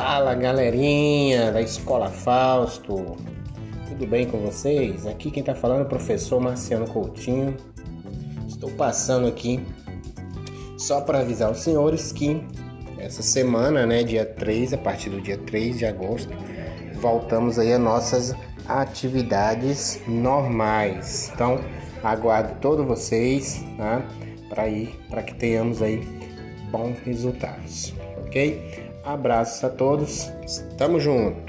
Fala galerinha da Escola Fausto, tudo bem com vocês? Aqui quem está falando é o professor Marciano Coutinho. Estou passando aqui só para avisar os senhores que essa semana, né, dia 3, a partir do dia 3 de agosto, voltamos aí a nossas atividades normais. Então, aguardo todos vocês, tá? Para ir, para que tenhamos aí bons resultados, ok? Abraços a todos, tamo junto!